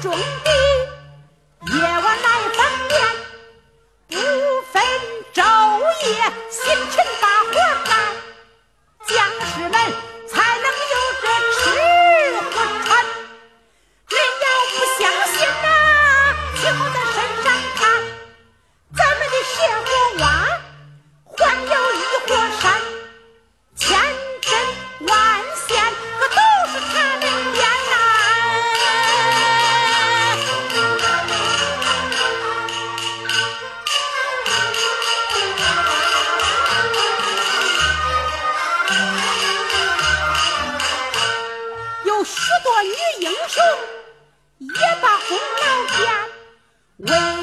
种地夜晚来纺棉不分昼夜辛勤把活干将士们英雄也把功劳减为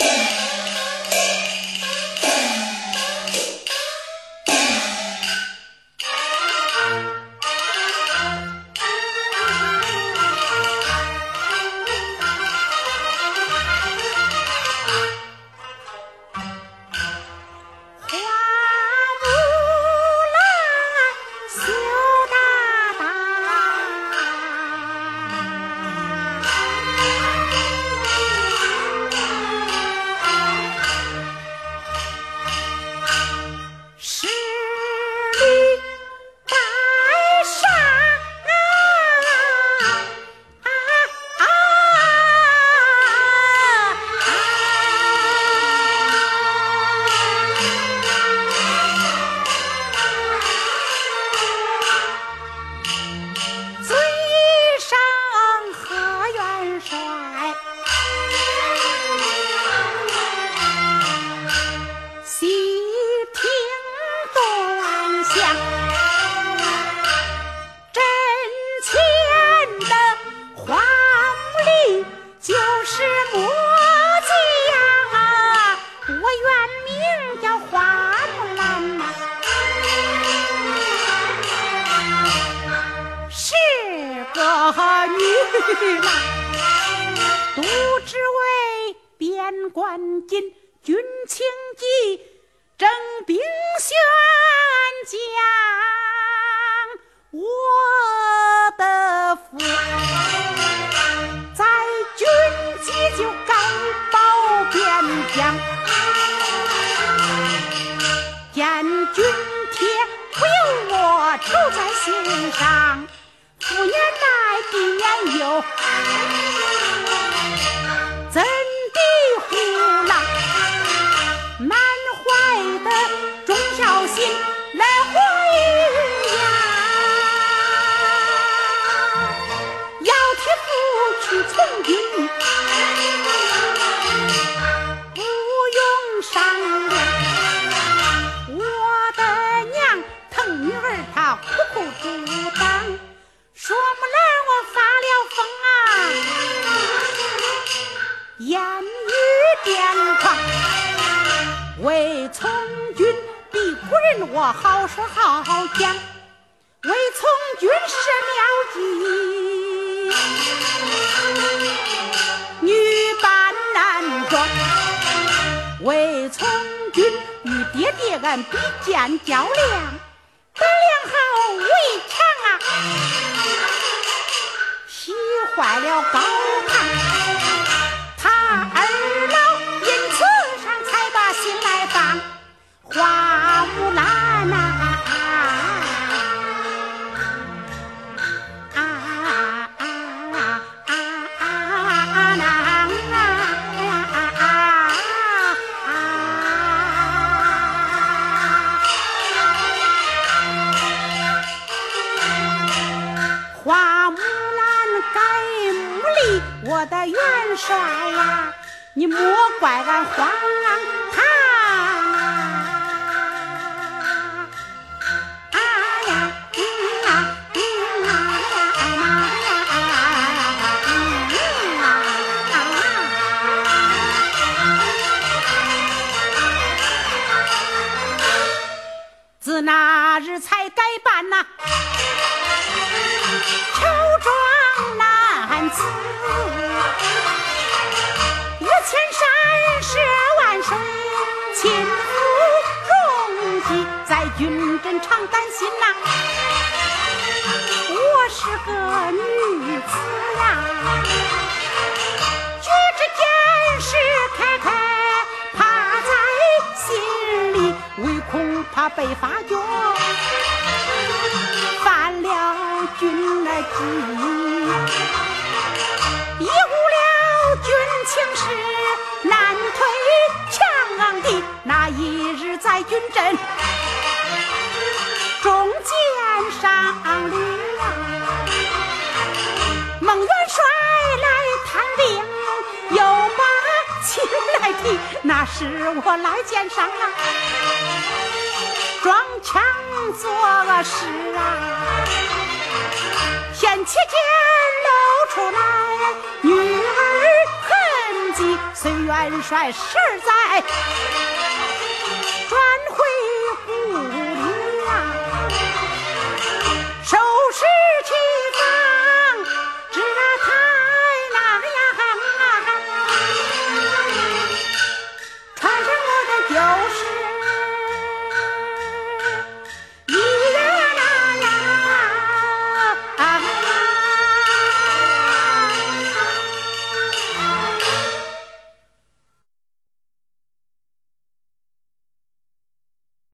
Yeah. 那都只为边关紧，军情急，征兵宣将，我的父。在军机就敢保边疆，见军帖不由我愁在心上。夫也来必然有。怎的胡闹满怀的忠孝心来回呀。要替父去从军。我好说好讲，为从军设妙计。女扮男装，为从军与爹爹俺比肩较量，得量好为强啊。洗坏了高。花木兰改名，我的元帅呀，你莫怪俺黄啊。自那日才改办呐。常担心呐。我是个女子呀举止间事开开怕在心里唯恐怕被发觉。犯了军的忌一误了军情是难退墙的那一日在军阵中箭上领，孟元帅来探病，又把亲来提。那时我来见上啊，装腔作势啊，天启间露出来女儿痕迹，随元帅实在。